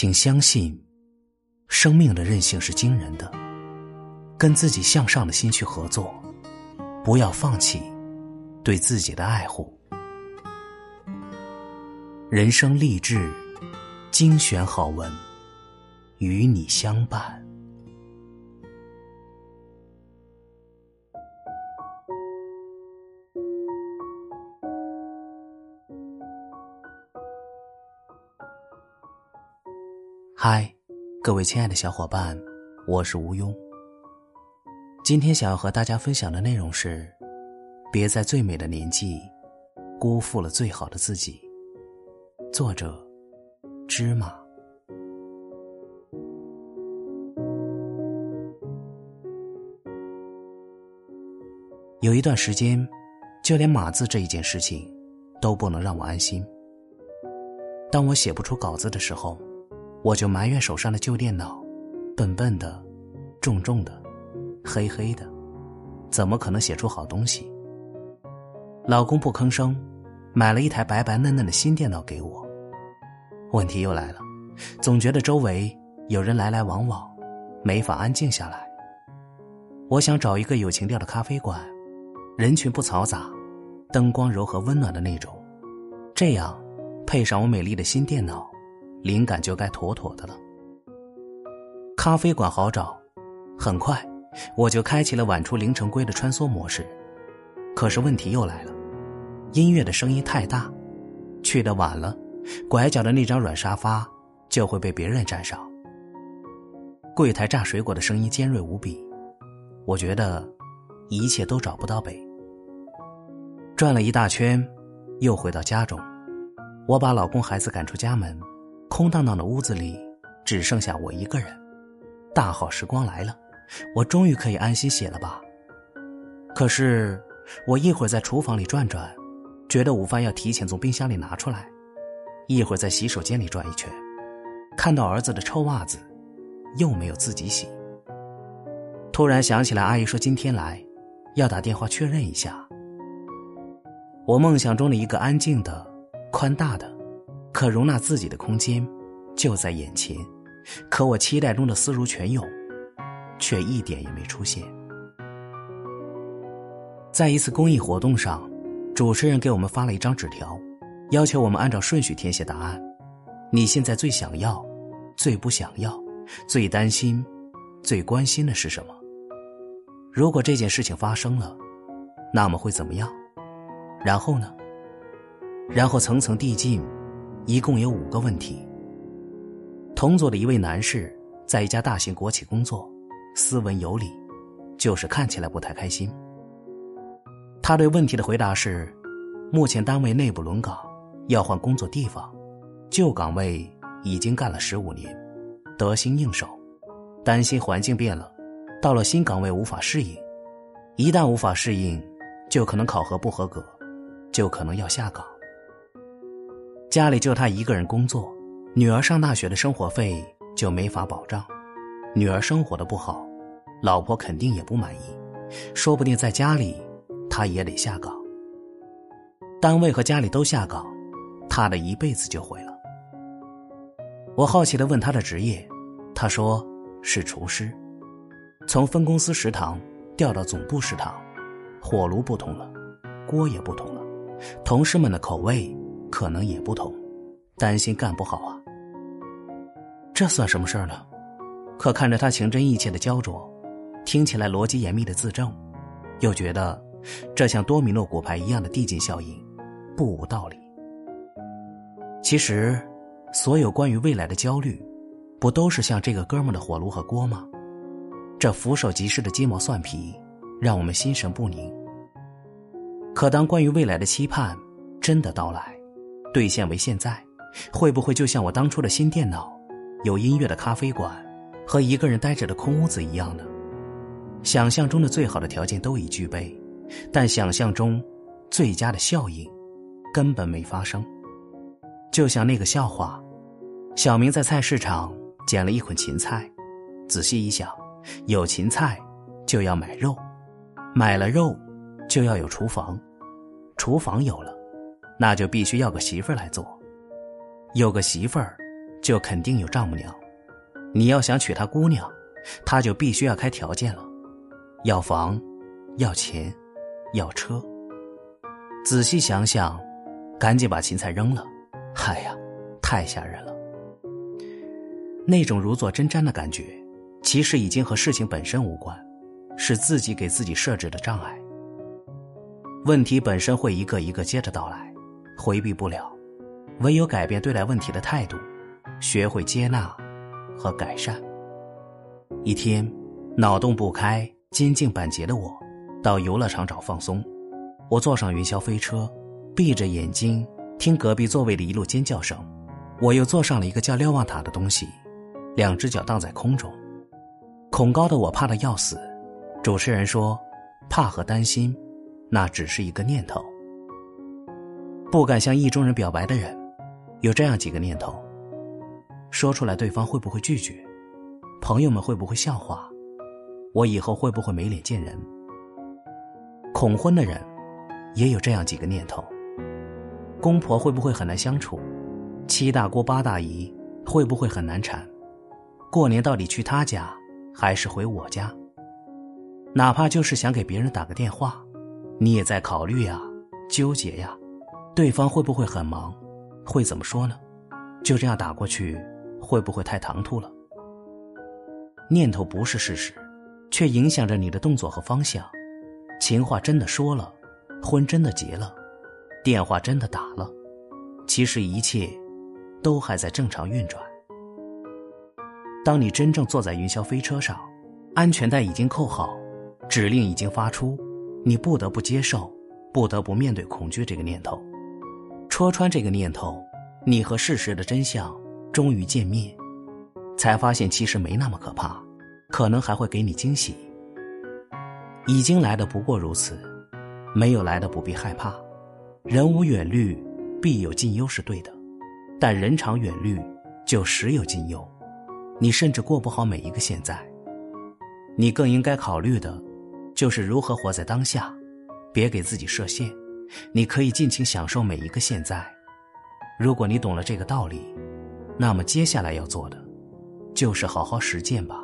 请相信，生命的韧性是惊人的。跟自己向上的心去合作，不要放弃对自己的爱护。人生励志，精选好文，与你相伴。嗨，各位亲爱的小伙伴，我是吴庸。今天想要和大家分享的内容是：别在最美的年纪，辜负了最好的自己。作者：芝麻。有一段时间，就连码字这一件事情，都不能让我安心。当我写不出稿子的时候。我就埋怨手上的旧电脑，笨笨的，重重的，黑黑的，怎么可能写出好东西？老公不吭声，买了一台白白嫩嫩的新电脑给我。问题又来了，总觉得周围有人来来往往，没法安静下来。我想找一个有情调的咖啡馆，人群不嘈杂，灯光柔和温暖的那种，这样配上我美丽的新电脑。灵感就该妥妥的了。咖啡馆好找，很快我就开启了晚出凌晨归的穿梭模式。可是问题又来了，音乐的声音太大，去的晚了，拐角的那张软沙发就会被别人占上。柜台榨水果的声音尖锐无比，我觉得一切都找不到北。转了一大圈，又回到家中，我把老公孩子赶出家门。空荡荡的屋子里，只剩下我一个人。大好时光来了，我终于可以安心写了吧。可是，我一会儿在厨房里转转，觉得午饭要提前从冰箱里拿出来；一会儿在洗手间里转一圈，看到儿子的臭袜子，又没有自己洗。突然想起来，阿姨说今天来，要打电话确认一下。我梦想中的一个安静的、宽大的。可容纳自己的空间就在眼前，可我期待中的思如泉涌，却一点也没出现。在一次公益活动上，主持人给我们发了一张纸条，要求我们按照顺序填写答案。你现在最想要、最不想要、最担心、最关心的是什么？如果这件事情发生了，那么会怎么样？然后呢？然后层层递进。一共有五个问题。同座的一位男士在一家大型国企工作，斯文有礼，就是看起来不太开心。他对问题的回答是：目前单位内部轮岗，要换工作地方，旧岗位已经干了十五年，得心应手，担心环境变了，到了新岗位无法适应，一旦无法适应，就可能考核不合格，就可能要下岗。家里就他一个人工作，女儿上大学的生活费就没法保障，女儿生活的不好，老婆肯定也不满意，说不定在家里他也得下岗。单位和家里都下岗，他的一辈子就毁了。我好奇的问他的职业，他说是厨师，从分公司食堂调到总部食堂，火炉不同了，锅也不同了，同事们的口味。可能也不同，担心干不好啊。这算什么事儿呢？可看着他情真意切的焦灼，听起来逻辑严密的自证，又觉得这像多米诺骨牌一样的递进效应，不无道理。其实，所有关于未来的焦虑，不都是像这个哥们的火炉和锅吗？这俯首即是的鸡毛蒜皮，让我们心神不宁。可当关于未来的期盼真的到来，兑现为现在，会不会就像我当初的新电脑、有音乐的咖啡馆和一个人呆着的空屋子一样呢？想象中的最好的条件都已具备，但想象中最佳的效应根本没发生。就像那个笑话：小明在菜市场捡了一捆芹菜，仔细一想，有芹菜就要买肉，买了肉就要有厨房，厨房有了。那就必须要个媳妇儿来做，有个媳妇儿，就肯定有丈母娘。你要想娶她姑娘，他就必须要开条件了，要房，要钱，要车。仔细想想，赶紧把芹菜扔了。哎呀，太吓人了！那种如坐针毡的感觉，其实已经和事情本身无关，是自己给自己设置的障碍。问题本身会一个一个接着到来，回避不了，唯有改变对待问题的态度，学会接纳和改善。一天，脑洞不开、肩颈板结的我，到游乐场找放松。我坐上云霄飞车，闭着眼睛听隔壁座位的一路尖叫声。我又坐上了一个叫瞭望塔的东西。两只脚荡在空中，恐高的我怕的要死。主持人说：“怕和担心，那只是一个念头。不敢向意中人表白的人，有这样几个念头：说出来对方会不会拒绝？朋友们会不会笑话？我以后会不会没脸见人？恐婚的人，也有这样几个念头：公婆会不会很难相处？七大姑八大姨会不会很难缠？”过年到底去他家，还是回我家？哪怕就是想给别人打个电话，你也在考虑呀，纠结呀，对方会不会很忙？会怎么说呢？就这样打过去，会不会太唐突了？念头不是事实，却影响着你的动作和方向。情话真的说了，婚真的结了，电话真的打了，其实一切，都还在正常运转。当你真正坐在云霄飞车上，安全带已经扣好，指令已经发出，你不得不接受，不得不面对恐惧这个念头。戳穿这个念头，你和事实的真相终于见面，才发现其实没那么可怕，可能还会给你惊喜。已经来的不过如此，没有来的不必害怕。人无远虑，必有近忧是对的，但人常远虑，就时有近忧。你甚至过不好每一个现在。你更应该考虑的，就是如何活在当下，别给自己设限。你可以尽情享受每一个现在。如果你懂了这个道理，那么接下来要做的，就是好好实践吧。